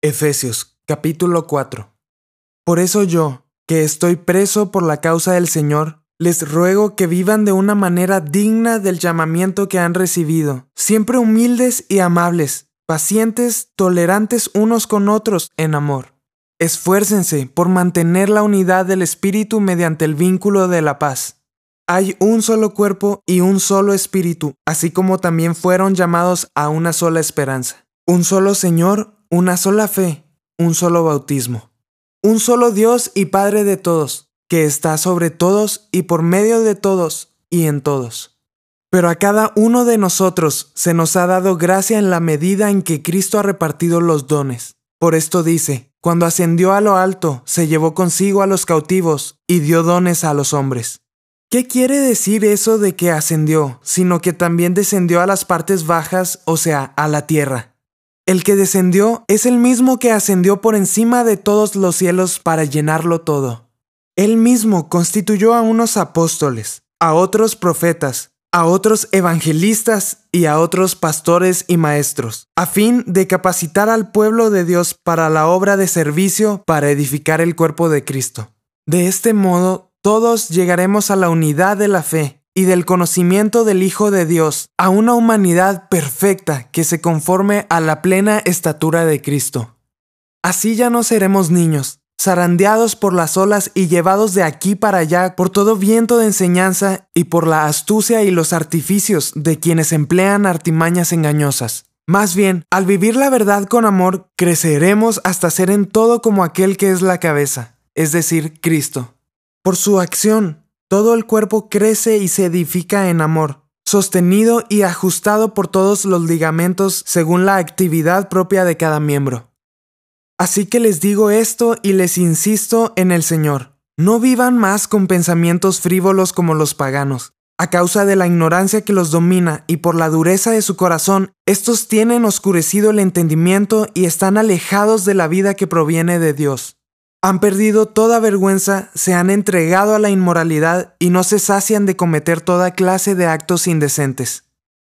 Efesios capítulo 4 Por eso yo, que estoy preso por la causa del Señor, les ruego que vivan de una manera digna del llamamiento que han recibido, siempre humildes y amables, pacientes, tolerantes unos con otros en amor. Esfuércense por mantener la unidad del Espíritu mediante el vínculo de la paz. Hay un solo cuerpo y un solo Espíritu, así como también fueron llamados a una sola esperanza. Un solo Señor, una sola fe, un solo bautismo. Un solo Dios y Padre de todos, que está sobre todos y por medio de todos y en todos. Pero a cada uno de nosotros se nos ha dado gracia en la medida en que Cristo ha repartido los dones. Por esto dice, cuando ascendió a lo alto, se llevó consigo a los cautivos y dio dones a los hombres. ¿Qué quiere decir eso de que ascendió, sino que también descendió a las partes bajas, o sea, a la tierra? El que descendió es el mismo que ascendió por encima de todos los cielos para llenarlo todo. Él mismo constituyó a unos apóstoles, a otros profetas, a otros evangelistas y a otros pastores y maestros, a fin de capacitar al pueblo de Dios para la obra de servicio para edificar el cuerpo de Cristo. De este modo, todos llegaremos a la unidad de la fe y del conocimiento del Hijo de Dios a una humanidad perfecta que se conforme a la plena estatura de Cristo. Así ya no seremos niños, zarandeados por las olas y llevados de aquí para allá por todo viento de enseñanza y por la astucia y los artificios de quienes emplean artimañas engañosas. Más bien, al vivir la verdad con amor, creceremos hasta ser en todo como aquel que es la cabeza, es decir, Cristo. Por su acción, todo el cuerpo crece y se edifica en amor, sostenido y ajustado por todos los ligamentos según la actividad propia de cada miembro. Así que les digo esto y les insisto en el Señor. No vivan más con pensamientos frívolos como los paganos. A causa de la ignorancia que los domina y por la dureza de su corazón, estos tienen oscurecido el entendimiento y están alejados de la vida que proviene de Dios. Han perdido toda vergüenza, se han entregado a la inmoralidad y no se sacian de cometer toda clase de actos indecentes.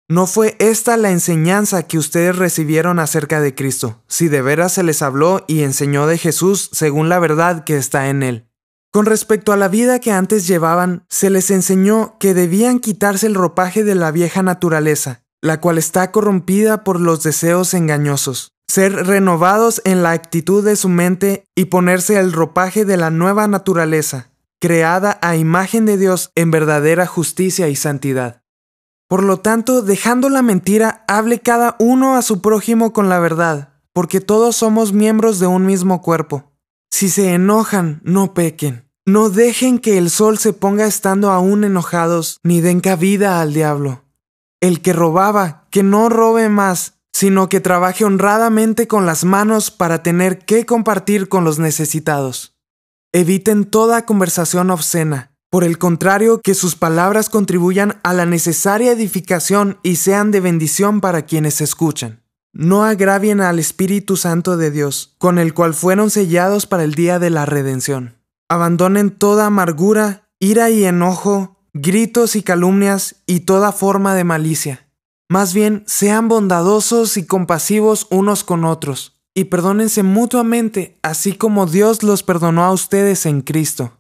No fue esta la enseñanza que ustedes recibieron acerca de Cristo, si de veras se les habló y enseñó de Jesús según la verdad que está en él. Con respecto a la vida que antes llevaban, se les enseñó que debían quitarse el ropaje de la vieja naturaleza, la cual está corrompida por los deseos engañosos ser renovados en la actitud de su mente y ponerse el ropaje de la nueva naturaleza, creada a imagen de Dios en verdadera justicia y santidad. Por lo tanto, dejando la mentira, hable cada uno a su prójimo con la verdad, porque todos somos miembros de un mismo cuerpo. Si se enojan, no pequen. No dejen que el sol se ponga estando aún enojados, ni den cabida al diablo. El que robaba, que no robe más, sino que trabaje honradamente con las manos para tener que compartir con los necesitados. Eviten toda conversación obscena. Por el contrario, que sus palabras contribuyan a la necesaria edificación y sean de bendición para quienes escuchan. No agravien al Espíritu Santo de Dios, con el cual fueron sellados para el día de la redención. Abandonen toda amargura, ira y enojo, gritos y calumnias y toda forma de malicia más bien, sean bondadosos y compasivos unos con otros, y perdónense mutuamente, así como Dios los perdonó a ustedes en Cristo.